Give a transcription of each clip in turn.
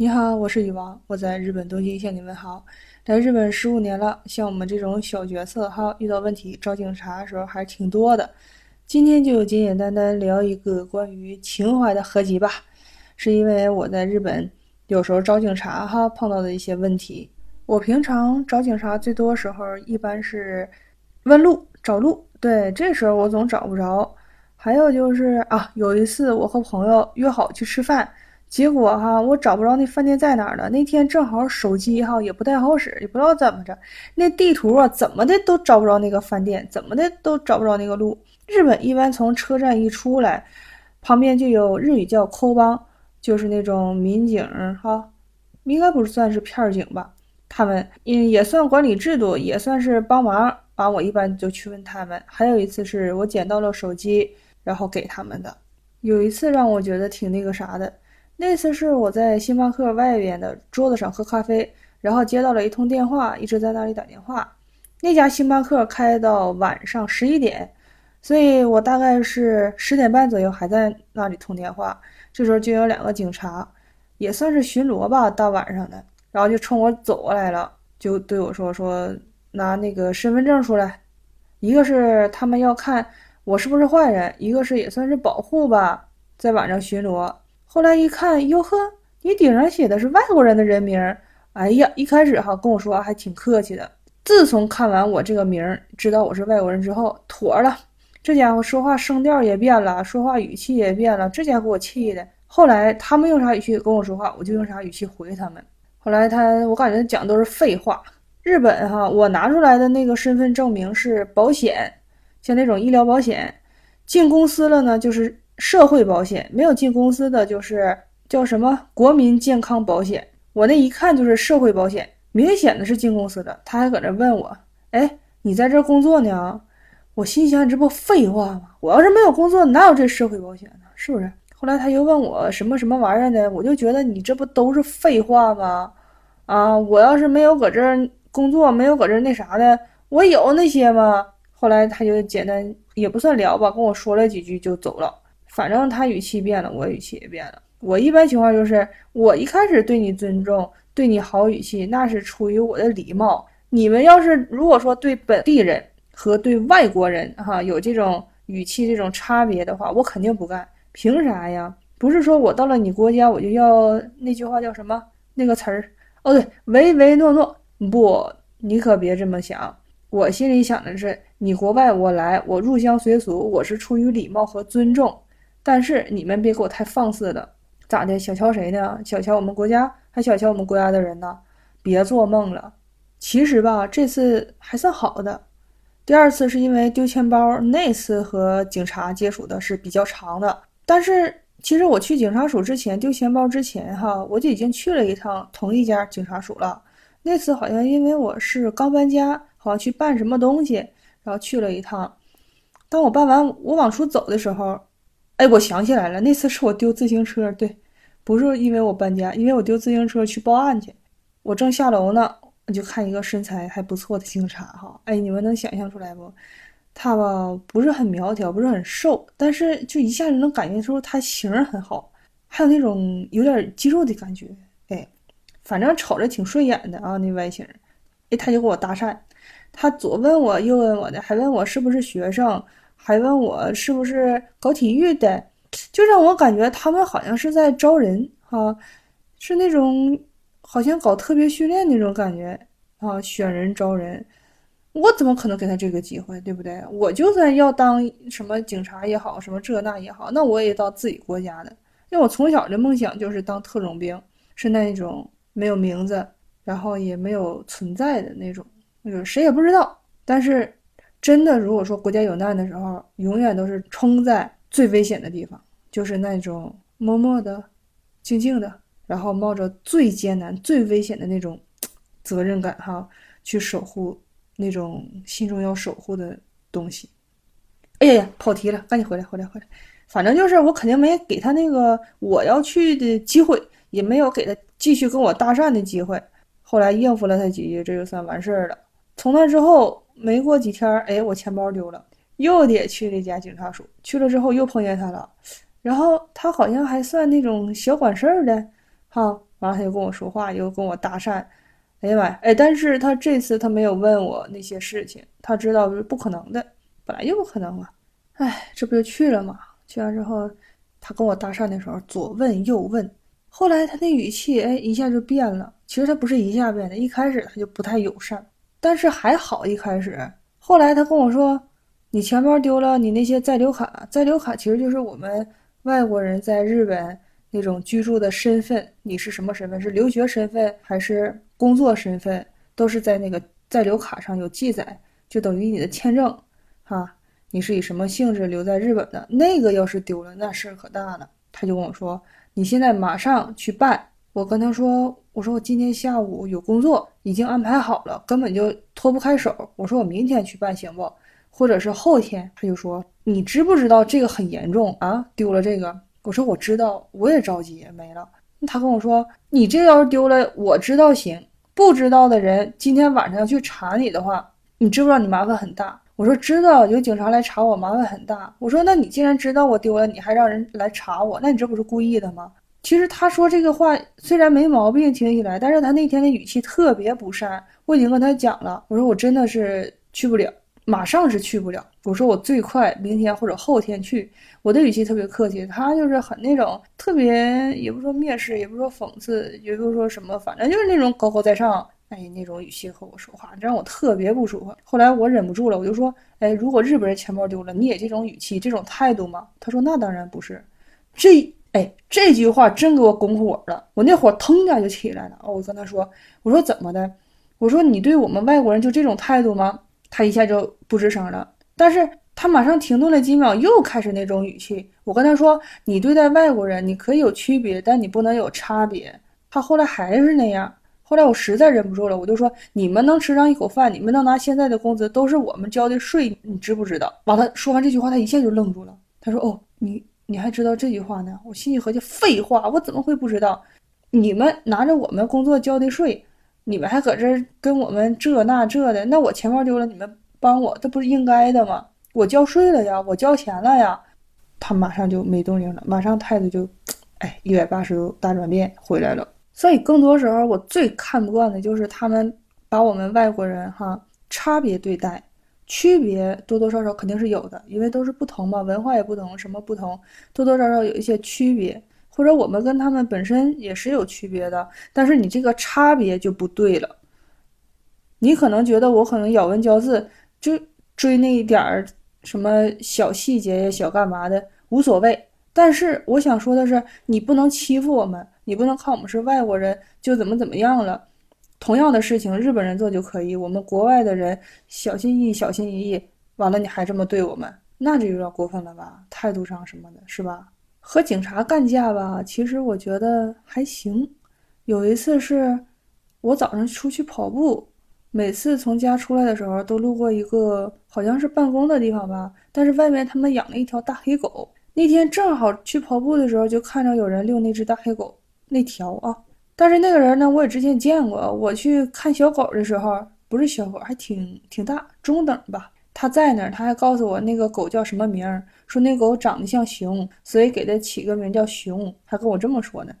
你好，我是羽王，我在日本东京向你问好。来日本十五年了，像我们这种小角色哈，遇到问题找警察的时候还是挺多的。今天就简简单单聊一个关于情怀的合集吧，是因为我在日本有时候找警察哈碰到的一些问题。我平常找警察最多时候一般是问路找路，对，这时候我总找不着。还有就是啊，有一次我和朋友约好去吃饭。结果哈，我找不着那饭店在哪儿了。那天正好手机哈也不太好使，也不知道怎么着，那地图啊怎么的都找不着那个饭店，怎么的都找不着那个路。日本一般从车站一出来，旁边就有日语叫扣帮，就是那种民警哈，应该不算是片警吧？他们嗯也算管理制度，也算是帮忙。把，我一般就去问他们。还有一次是我捡到了手机，然后给他们的。有一次让我觉得挺那个啥的。那次是我在星巴克外边的桌子上喝咖啡，然后接到了一通电话，一直在那里打电话。那家星巴克开到晚上十一点，所以我大概是十点半左右还在那里通电话。这时候就有两个警察，也算是巡逻吧，大晚上的，然后就冲我走过来了，就对我说：“说拿那个身份证出来。”一个是他们要看我是不是坏人，一个是也算是保护吧，在晚上巡逻。后来一看，哟呵，你顶上写的是外国人的人名儿。哎呀，一开始哈跟我说还挺客气的。自从看完我这个名儿，知道我是外国人之后，妥了。这家伙说话声调也变了，说话语气也变了。这家伙给我气的。后来他们用啥语气跟我说话，我就用啥语气回他们。后来他，我感觉讲的都是废话。日本哈，我拿出来的那个身份证明是保险，像那种医疗保险。进公司了呢，就是。社会保险没有进公司的就是叫什么国民健康保险，我那一看就是社会保险，明显的是进公司的。他还搁那问我，哎，你在这工作呢？我心想，你这不废话吗？我要是没有工作，哪有这社会保险呢？是不是？后来他又问我什么什么玩意儿的，我就觉得你这不都是废话吗？啊，我要是没有搁这儿工作，没有搁这儿那啥的，我有那些吗？后来他就简单也不算聊吧，跟我说了几句就走了。反正他语气变了，我语气也变了。我一般情况就是，我一开始对你尊重，对你好语气，那是出于我的礼貌。你们要是如果说对本地人和对外国人哈有这种语气这种差别的话，我肯定不干。凭啥呀？不是说我到了你国家我就要那句话叫什么那个词儿？哦，对，唯唯诺诺。不，你可别这么想。我心里想的是，你国外我来，我入乡随俗，我是出于礼貌和尊重。但是你们别给我太放肆了，咋的？小瞧谁呢？小瞧我们国家，还小瞧我们国家的人呢？别做梦了。其实吧，这次还算好的。第二次是因为丢钱包，那次和警察接触的是比较长的。但是其实我去警察署之前，丢钱包之前，哈，我就已经去了一趟同一家警察署了。那次好像因为我是刚搬家，好像去办什么东西，然后去了一趟。当我办完，我往出走的时候。哎，我想起来了，那次是我丢自行车，对，不是因为我搬家，因为我丢自行车去报案去。我正下楼呢，我就看一个身材还不错的警察，哈，哎，你们能想象出来不？他吧不是很苗条，不是很瘦，但是就一下子能感觉出他型很好，还有那种有点肌肉的感觉，哎，反正瞅着挺顺眼的啊，那外形。哎，他就跟我搭讪，他左问我右问我的，还问我是不是学生。还问我是不是搞体育的，就让我感觉他们好像是在招人哈，是那种好像搞特别训练那种感觉啊，选人招人，我怎么可能给他这个机会，对不对？我就算要当什么警察也好，什么这那也好，那我也到自己国家的，因为我从小的梦想就是当特种兵，是那种没有名字，然后也没有存在的那种，那个谁也不知道，但是。真的，如果说国家有难的时候，永远都是冲在最危险的地方，就是那种默默的、静静的，然后冒着最艰难、最危险的那种责任感，哈，去守护那种心中要守护的东西。哎呀呀，跑题了，赶紧回来，回来，回来。反正就是我肯定没给他那个我要去的机会，也没有给他继续跟我搭讪的机会。后来应付了他几句，这就算完事儿了。从那之后。没过几天，哎，我钱包丢了，又得去那家警察署。去了之后又碰见他了，然后他好像还算那种小管事儿的，哈，完了他就跟我说话，又跟我搭讪。哎呀妈呀！哎，但是他这次他没有问我那些事情，他知道是不可能的，本来就不可能嘛。哎，这不就去了吗？去完之后，他跟我搭讪的时候左问右问，后来他那语气哎一下就变了。其实他不是一下变的，一开始他就不太友善，但是还好一开始。后来他跟我说：“你钱包丢了，你那些在留卡，在留卡其实就是我们外国人在日本那种居住的身份，你是什么身份？是留学身份还是？”工作身份都是在那个在留卡上有记载，就等于你的签证，哈，你是以什么性质留在日本的？那个要是丢了，那事儿可大了。他就跟我说：“你现在马上去办。”我跟他说：“我说我今天下午有工作，已经安排好了，根本就脱不开手。”我说：“我明天去办行不？或者是后天？”他就说：“你知不知道这个很严重啊？丢了这个。”我说：“我知道，我也着急，没了。”他跟我说：“你这要是丢了，我知道行。”不知道的人今天晚上要去查你的话，你知不知道你麻烦很大？我说知道，有警察来查我，麻烦很大。我说那你既然知道我丢了，你还让人来查我，那你这不是故意的吗？其实他说这个话虽然没毛病，听起来，但是他那天的语气特别不善。我已经跟他讲了，我说我真的是去不了。马上是去不了。我说我最快明天或者后天去。我的语气特别客气，他就是很那种特别，也不说蔑视，也不说讽刺，也不说什么，反正就是那种高高在上，哎，那种语气和我说话，让我特别不舒服。后来我忍不住了，我就说，哎，如果日本人钱包丢了，你也这种语气、这种态度吗？他说那当然不是。这，哎，这句话真给我拱火了，我那火腾一下就起来了。哦我跟他说，我说怎么的？我说你对我们外国人就这种态度吗？他一下就不吱声了，但是他马上停顿了几秒，又开始那种语气。我跟他说：“你对待外国人，你可以有区别，但你不能有差别。”他后来还是那样。后来我实在忍不住了，我就说：“你们能吃上一口饭，你们能拿现在的工资，都是我们交的税，你知不知道？”完了，说完这句话，他一下就愣住了。他说：“哦，你你还知道这句话呢？”我心里合计：“废话，我怎么会不知道？你们拿着我们工作交的税。”你们还搁这儿跟我们这那这的，那我钱包丢了，你们帮我，这不是应该的吗？我交税了呀，我交钱了呀。他马上就没动静了，马上态度就，哎，一百八十度大转变回来了。所以更多时候，我最看不惯的就是他们把我们外国人哈差别对待，区别多多少少肯定是有的，因为都是不同嘛，文化也不同，什么不同，多多少少有一些区别。或者我们跟他们本身也是有区别的，但是你这个差别就不对了。你可能觉得我可能咬文嚼字就追那一点儿什么小细节呀、小干嘛的无所谓，但是我想说的是，你不能欺负我们，你不能看我们是外国人就怎么怎么样了。同样的事情，日本人做就可以，我们国外的人小心翼翼、小心翼翼，完了你还这么对我们，那就有点过分了吧？态度上什么的，是吧？和警察干架吧，其实我觉得还行。有一次是我早上出去跑步，每次从家出来的时候都路过一个好像是办公的地方吧，但是外面他们养了一条大黑狗。那天正好去跑步的时候，就看着有人遛那只大黑狗，那条啊。但是那个人呢，我也之前见过。我去看小狗的时候，不是小狗，还挺挺大，中等吧。他在那儿，他还告诉我那个狗叫什么名儿，说那狗长得像熊，所以给它起个名叫熊，还跟我这么说呢。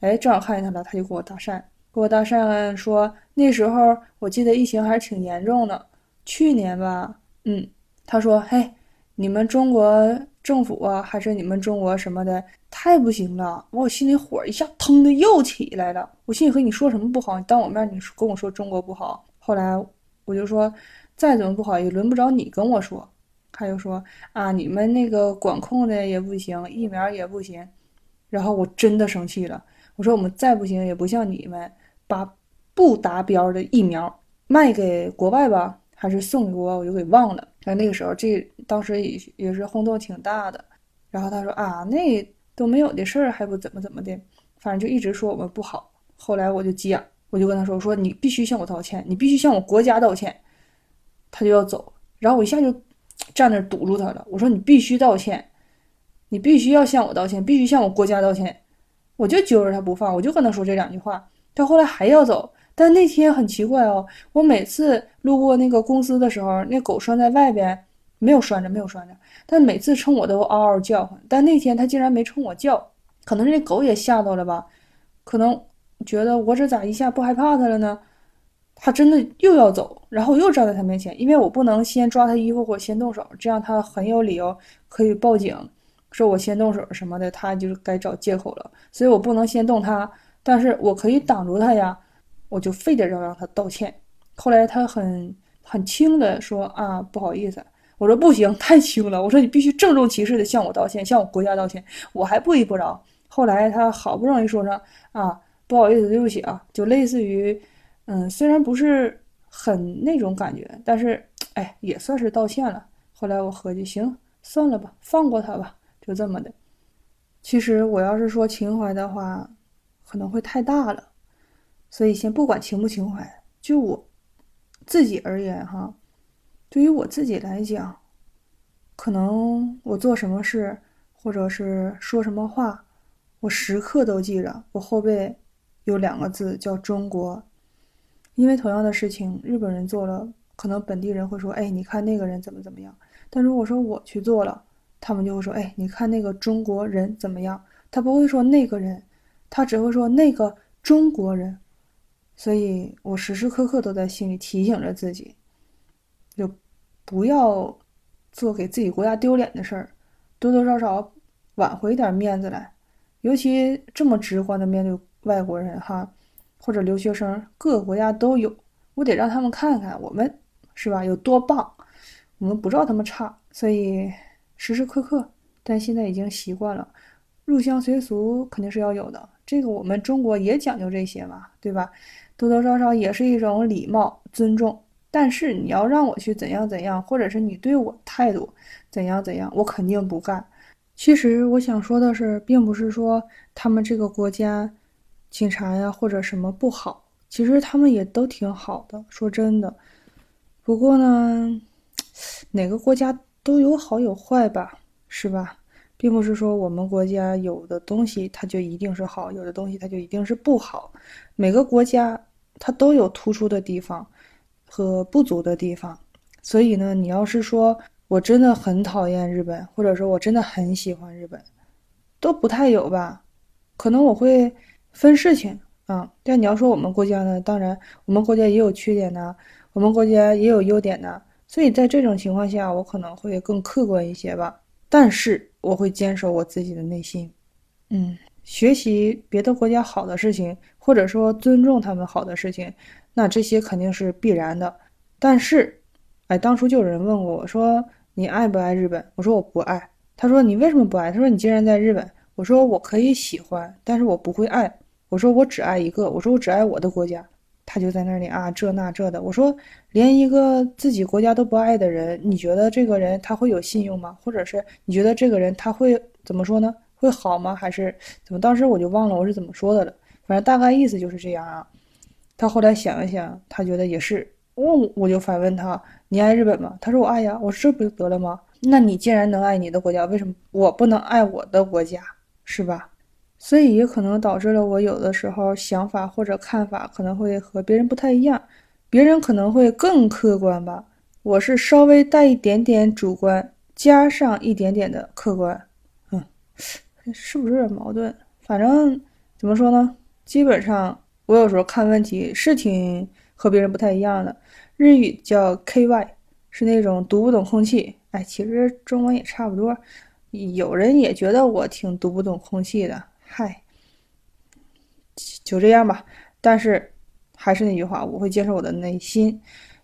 哎，正好看见他了，他就跟我搭讪，跟我搭讪说那时候我记得疫情还是挺严重的，去年吧，嗯，他说嘿，你们中国政府啊，还是你们中国什么的太不行了，我心里火一下腾的又起来了，我心里和你说什么不好，你当我面你跟我说中国不好，后来我就说。再怎么不好也轮不着你跟我说，他又说啊，你们那个管控的也不行，疫苗也不行，然后我真的生气了，我说我们再不行也不像你们把不达标的疫苗卖给国外吧，还是送给国，我就给忘了。然后那个时候这当时也也是轰动挺大的，然后他说啊，那都没有的事儿，还不怎么怎么的，反正就一直说我们不好。后来我就急眼，我就跟他说，我说你必须向我道歉，你必须向我国家道歉。他就要走，然后我一下就站那堵住他了。我说：“你必须道歉，你必须要向我道歉，必须向我国家道歉。”我就揪着他不放，我就跟他说这两句话。他后来还要走，但那天很奇怪哦，我每次路过那个公司的时候，那狗拴在外边，没有拴着，没有拴着，但每次冲我都嗷嗷叫唤。但那天它竟然没冲我叫，可能是那狗也吓到了吧？可能觉得我这咋一下不害怕它了呢？它真的又要走，然后又站在它面前，因为我不能先抓它衣服或先动手，这样它很有理由可以报警，说我先动手什么的，它就该找借口了。所以我不能先动它，但是我可以挡住它呀，我就非得要让他道歉。后来他很很轻的说啊，不好意思。我说不行，太轻了。我说你必须郑重其事的向我道歉，向我国家道歉。我还不依不饶。后来他好不容易说上啊，不好意思，对不起啊，就类似于。嗯，虽然不是很那种感觉，但是哎，也算是道歉了。后来我合计，行，算了吧，放过他吧，就这么的。其实我要是说情怀的话，可能会太大了，所以先不管情不情怀，就我自己而言哈，对于我自己来讲，可能我做什么事或者是说什么话，我时刻都记着，我后背有两个字叫中国。因为同样的事情，日本人做了，可能本地人会说：“哎，你看那个人怎么怎么样。”但如果说我去做了，他们就会说：“哎，你看那个中国人怎么样？”他不会说那个人，他只会说那个中国人。所以我时时刻刻都在心里提醒着自己，就不要做给自己国家丢脸的事儿，多多少少挽回点面子来。尤其这么直观的面对外国人，哈。或者留学生，各个国家都有，我得让他们看看我们是吧有多棒，我们不知道他们差，所以时时刻刻，但现在已经习惯了，入乡随俗肯定是要有的，这个我们中国也讲究这些嘛，对吧？多多少少也是一种礼貌尊重，但是你要让我去怎样怎样，或者是你对我态度怎样怎样，我肯定不干。其实我想说的是，并不是说他们这个国家。警察呀，或者什么不好，其实他们也都挺好的。说真的，不过呢，哪个国家都有好有坏吧，是吧？并不是说我们国家有的东西它就一定是好，有的东西它就一定是不好。每个国家它都有突出的地方和不足的地方。所以呢，你要是说我真的很讨厌日本，或者说我真的很喜欢日本，都不太有吧？可能我会。分事情啊，但你要说我们国家呢，当然我们国家也有缺点呢，我们国家也有优点呢，所以在这种情况下，我可能会更客观一些吧。但是我会坚守我自己的内心，嗯，学习别的国家好的事情，或者说尊重他们好的事情，那这些肯定是必然的。但是，哎，当初就有人问过我说你爱不爱日本？我说我不爱。他说你为什么不爱？他说你既然在日本，我说我可以喜欢，但是我不会爱。我说我只爱一个，我说我只爱我的国家，他就在那里啊这那这的。我说连一个自己国家都不爱的人，你觉得这个人他会有信用吗？或者是你觉得这个人他会怎么说呢？会好吗？还是怎么？当时我就忘了我是怎么说的了。反正大概意思就是这样啊。他后来想一想，他觉得也是。我我就反问他：你爱日本吗？他说我爱呀。我说这不就得了吗？那你既然能爱你的国家，为什么我不能爱我的国家？是吧？所以也可能导致了我有的时候想法或者看法可能会和别人不太一样，别人可能会更客观吧，我是稍微带一点点主观，加上一点点的客观，嗯，是不是有点矛盾？反正怎么说呢，基本上我有时候看问题是挺和别人不太一样的。日语叫 KY，是那种读不懂空气，哎，其实中文也差不多，有人也觉得我挺读不懂空气的。嗨，就这样吧。但是还是那句话，我会坚守我的内心。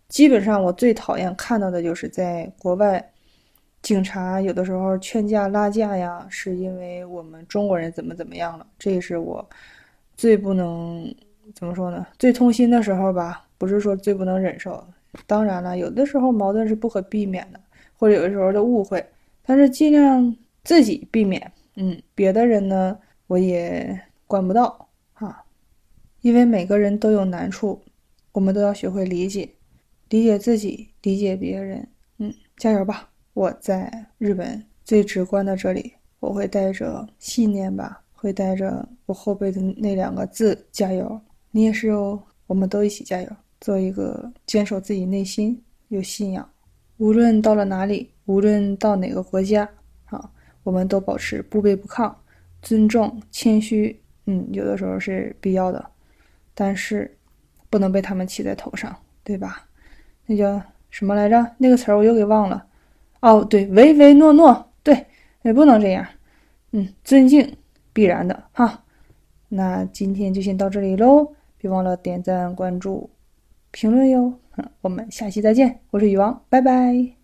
基本上，我最讨厌看到的就是在国外，警察有的时候劝架拉架呀，是因为我们中国人怎么怎么样了。这也是我最不能怎么说呢？最痛心的时候吧。不是说最不能忍受。当然了，有的时候矛盾是不可避免的，或者有的时候的误会，但是尽量自己避免。嗯，别的人呢？我也管不到哈，因为每个人都有难处，我们都要学会理解，理解自己，理解别人。嗯，加油吧！我在日本最直观的这里，我会带着信念吧，会带着我后背的那两个字“加油”。你也是哦，我们都一起加油，做一个坚守自己内心、有信仰，无论到了哪里，无论到哪个国家，啊，我们都保持不卑不亢。尊重、谦虚，嗯，有的时候是必要的。但是不能被他们骑在头上，对吧？那叫什么来着？那个词儿我又给忘了。哦，对，唯唯诺诺，对，也不能这样。嗯，尊敬必然的哈。那今天就先到这里喽，别忘了点赞、关注、评论哟。我们下期再见，我是雨王，拜拜。